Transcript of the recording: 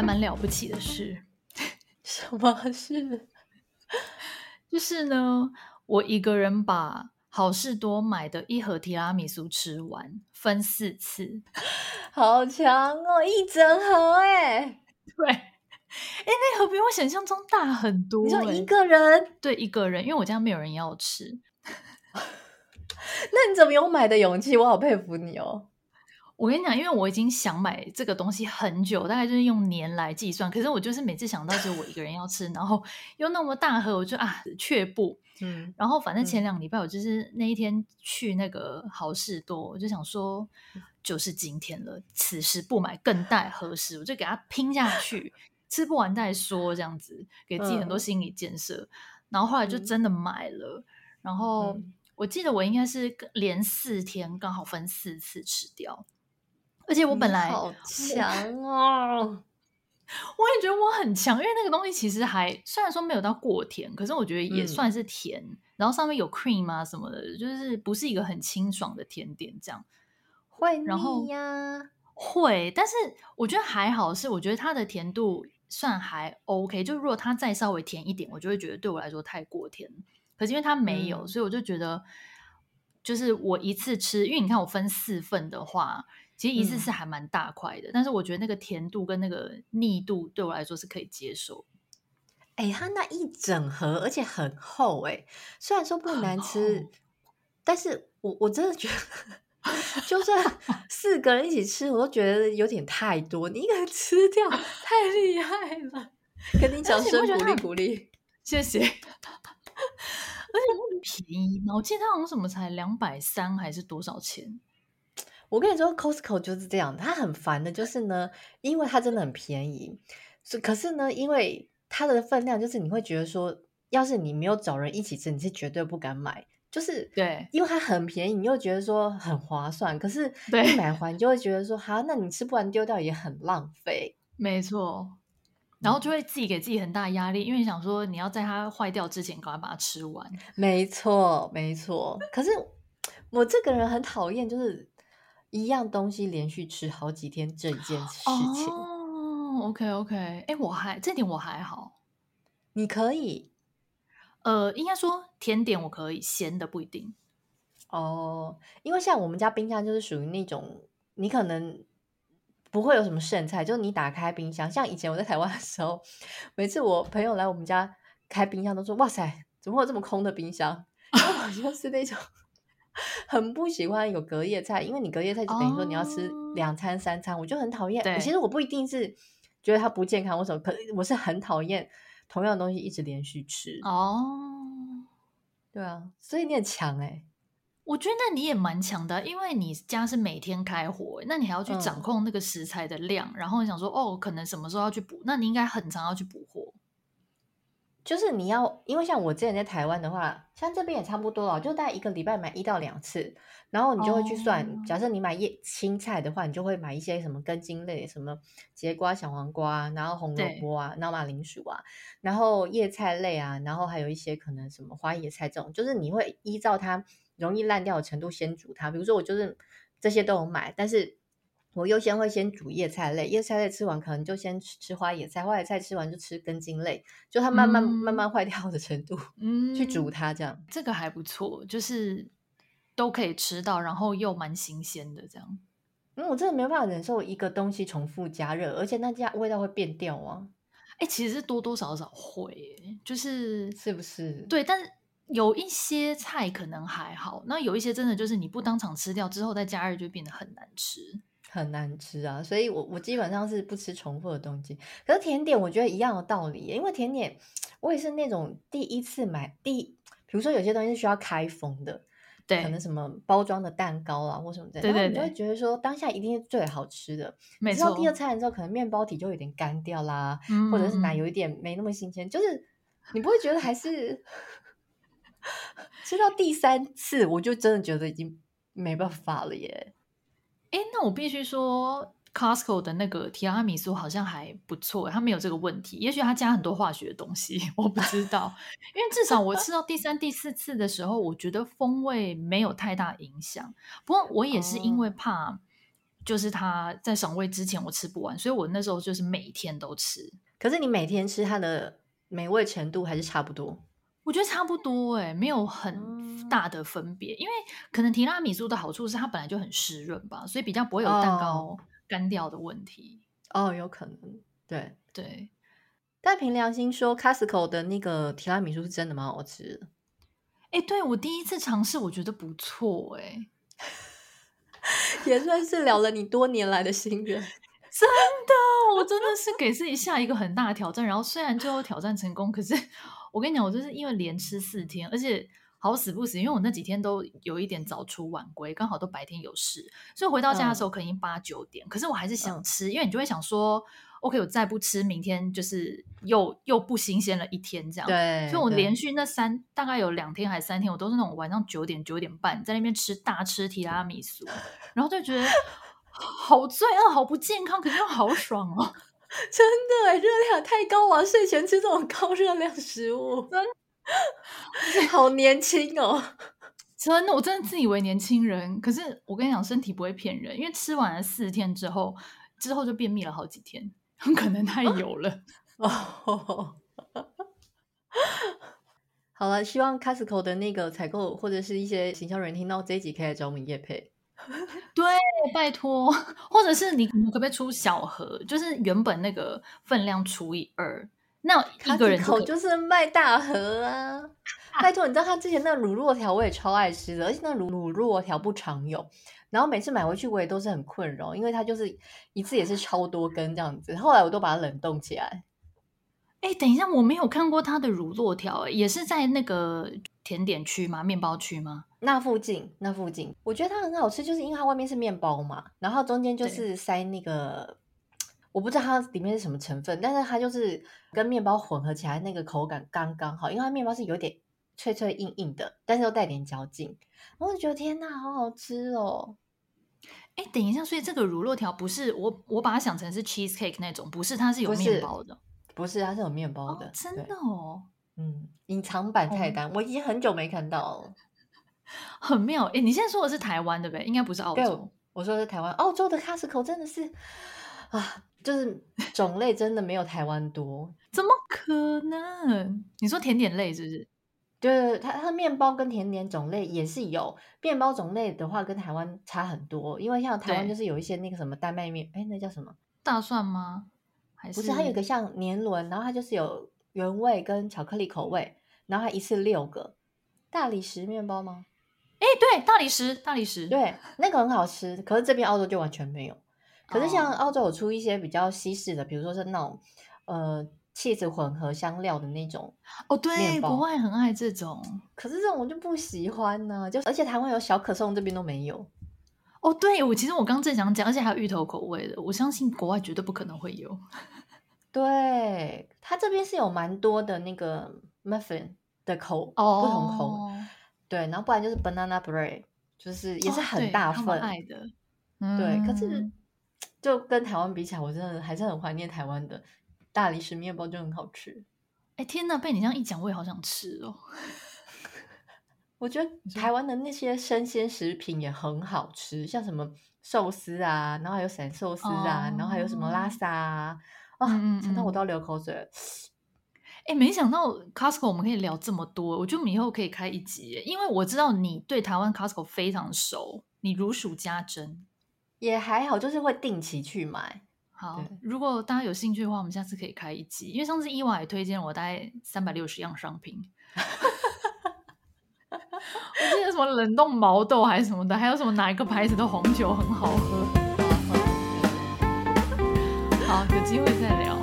还蛮了不起的事。什么事？就是呢，我一个人把好事多买的一盒提拉米苏吃完，分四次，好强哦！一整盒哎，对，哎，那盒比我想象中大很多。你说一个人？对，一个人，因为我家没有人要吃。那你怎么有买的勇气？我好佩服你哦！我跟你讲，因为我已经想买这个东西很久，大概就是用年来计算。可是我就是每次想到只有我一个人要吃，然后又那么大盒，我就啊却步。嗯，然后反正前两个礼拜我就是那一天去那个好事多，我就想说就是今天了，此时不买更待何时？我就给他拼下去，吃不完再说，这样子给自己很多心理建设。嗯、然后后来就真的买了，然后。嗯我记得我应该是连四天刚好分四次吃掉，而且我本来好强哦！我也觉得我很强，因为那个东西其实还虽然说没有到过甜，可是我觉得也算是甜。嗯、然后上面有 cream 啊什么的，就是不是一个很清爽的甜点，这样会腻呀？会，但是我觉得还好，是我觉得它的甜度算还 OK。就如果它再稍微甜一点，我就会觉得对我来说太过甜。可是因为它没有，嗯、所以我就觉得，就是我一次吃，因为你看我分四份的话，其实一次是还蛮大块的。嗯、但是我觉得那个甜度跟那个腻度对我来说是可以接受。哎、欸，它那一整盒，而且很厚哎、欸，虽然说不难吃，但是我我真的觉得，就算 四个人一起吃，我都觉得有点太多。你一个人吃掉，太厉害了！跟你掌声鼓励鼓励，谢谢。而且很便宜嘛，我记得它好像什么才两百三还是多少钱？我跟你说，Costco 就是这样，它很烦的，就是呢，因为它真的很便宜，是可是呢，因为它的分量，就是你会觉得说，要是你没有找人一起吃，你是绝对不敢买，就是对，因为它很便宜，你又觉得说很划算，可是你买完你就会觉得说，哈，那你吃不完丢掉也很浪费，没错。然后就会自己给自己很大压力，因为想说你要在它坏掉之前赶快把它吃完。没错，没错。可是我这个人很讨厌，就是一样东西连续吃好几天这一件事情。哦，OK，OK。哎，我还这点我还好。你可以？呃，应该说甜点我可以，咸的不一定。哦，因为像我们家冰箱就是属于那种，你可能。不会有什么剩菜，就是你打开冰箱，像以前我在台湾的时候，每次我朋友来我们家开冰箱，都说：“哇塞，怎么会有这么空的冰箱？” 然后我就是那种很不喜欢有隔夜菜，因为你隔夜菜就等于说你要吃两餐三餐，我就很讨厌。对其实我不一定是觉得它不健康，为什么？可我是很讨厌同样的东西一直连续吃。哦，对啊，所以你很强哎、欸。我觉得那你也蛮强的，因为你家是每天开火，那你还要去掌控那个食材的量，嗯、然后你想说哦，可能什么时候要去补，那你应该很常要去补货。就是你要，因为像我之前在台湾的话，像这边也差不多了，就大概一个礼拜买一到两次，然后你就会去算，哦、假设你买叶青菜的话，你就会买一些什么根茎类，什么节瓜、小黄瓜，然后红萝卜啊，然后马铃薯啊，然后叶菜类啊，然后还有一些可能什么花椰菜这种，就是你会依照它。容易烂掉的程度，先煮它。比如说，我就是这些都有买，但是我优先会先煮叶菜类，叶菜类吃完可能就先吃吃花野菜，花野菜吃完就吃根茎类，就它慢慢、嗯、慢慢坏掉的程度，嗯，去煮它这样。这个还不错，就是都可以吃到，然后又蛮新鲜的这样。因为、嗯、我真的没办法忍受一个东西重复加热，而且那家味道会变掉啊。哎、欸，其实多多少少会，就是是不是？对，但是。有一些菜可能还好，那有一些真的就是你不当场吃掉之后再加热就变得很难吃，很难吃啊！所以我我基本上是不吃重复的东西。可是甜点我觉得一样的道理，因为甜点我也是那种第一次买第，比如说有些东西是需要开封的，对，可能什么包装的蛋糕啊或什么的，对对对，然后你就会觉得说当下一定是最好吃的。没错。吃到第二餐的时候，可能面包体就有点干掉啦，嗯、或者是奶油一点没那么新鲜，就是你不会觉得还是。吃到第三次，我就真的觉得已经没办法了耶。哎，那我必须说，Costco 的那个提拉米苏好像还不错，它没有这个问题。也许它加很多化学的东西，我不知道。因为至少我吃到第三、第四次的时候，我觉得风味没有太大影响。不过我也是因为怕，就是它在赏味之前我吃不完，所以我那时候就是每天都吃。可是你每天吃它的美味程度还是差不多？我觉得差不多哎、欸，没有很大的分别，嗯、因为可能提拉米苏的好处是它本来就很湿润吧，所以比较不会有蛋糕干掉的问题。哦，哦，有可能，对对。但凭良心说，Costco 的那个提拉米苏是真的蛮好吃的。哎、欸，对，我第一次尝试，我觉得不错哎、欸，也算是了了你多年来的心愿。真的，我真的是给自己下一个很大的挑战，然后虽然最后挑战成功，可是。我跟你讲，我就是因为连吃四天，而且好死不死，因为我那几天都有一点早出晚归，刚好都白天有事，所以回到家的时候可能已经八九点。嗯、可是我还是想吃，嗯、因为你就会想说，OK，我再不吃，明天就是又又不新鲜了一天这样。对，所以我连续那三大概有两天还是三天，我都是那种晚上九点九点半在那边吃大吃提拉米苏，然后就觉得 好罪恶，好不健康，可是又好爽哦。真的，热量太高啊！睡前吃这种高热量食物，好年轻哦！真的，我真的自以为年轻人。可是我跟你讲，身体不会骗人，因为吃完了四天之后，之后就便秘了好几天，很可能太油了。哦，好了，希望 Costco 的那个采购或者是一些行销人听到这一集，可以来找我们叶配。对，拜托，或者是你可不可以出小盒，就是原本那个分量除以二，那一个人口就是卖大盒啊！拜托，你知道他之前那个乳酪条我也超爱吃的，而且那卤卤肉条不常有，然后每次买回去我也都是很困扰，因为它就是一次也是超多根这样子，后来我都把它冷冻起来。哎，等一下，我没有看过它的乳酪条，也是在那个甜点区吗？面包区吗？那附近，那附近，我觉得它很好吃，就是因为它外面是面包嘛，然后中间就是塞那个，对我不知道它里面是什么成分，但是它就是跟面包混合起来，那个口感刚刚好，因为它面包是有点脆脆硬硬的，但是又带点嚼劲，我就觉得天哪，好好吃哦！哎，等一下，所以这个乳酪条不是我，我把它想成是 cheesecake 那种，不是，它是有面包的。不是，它是有面包的，哦、真的哦。嗯，隐藏版菜单，哦、我已经很久没看到了，很妙。哎，你现在说的是台湾对不对？应该不是澳洲。我说的是台湾，澳洲的 Costco 真的是啊，就是种类真的没有台湾多，怎么可能？你说甜点类是不是？就是它，它面包跟甜点种类也是有。面包种类的话，跟台湾差很多，因为像台湾就是有一些那个什么丹麦面，哎，那叫什么？大蒜吗？是不是，它有个像年轮，然后它就是有原味跟巧克力口味，然后它一次六个大理石面包吗？哎，对，大理石，大理石，对，那个很好吃。可是这边澳洲就完全没有。可是像澳洲有出一些比较西式的，比如说是那种呃，cheese 混合香料的那种哦，对，国外很爱这种。可是这种我就不喜欢呢、啊，就而且台湾有小可颂，这边都没有。哦，对，我其实我刚正想讲，而且还有芋头口味的，我相信国外绝对不可能会有。对，它这边是有蛮多的那个 muffin 的口、哦、不同口，对，然后不然就是 banana bread，就是也是很大份、哦、爱的，嗯、对。可是就跟台湾比起来，我真的还是很怀念台湾的大理石面包，就很好吃。哎，天呐，被你这样一讲，我也好想吃哦。我觉得台湾的那些生鲜食品也很好吃，像什么寿司啊，然后还有散寿司啊，哦、然后还有什么拉萨啊，啊，想到我都要流口水了。哎，没想到 Costco 我们可以聊这么多，我觉得我们以后可以开一集，因为我知道你对台湾 Costco 非常熟，你如数家珍。也还好，就是会定期去买。好，对如果大家有兴趣的话，我们下次可以开一集，因为上次伊娃也推荐我大概三百六十样商品。我记得什么冷冻毛豆还是什么的，还有什么哪一个牌子的红酒很好喝。好，有机会再聊。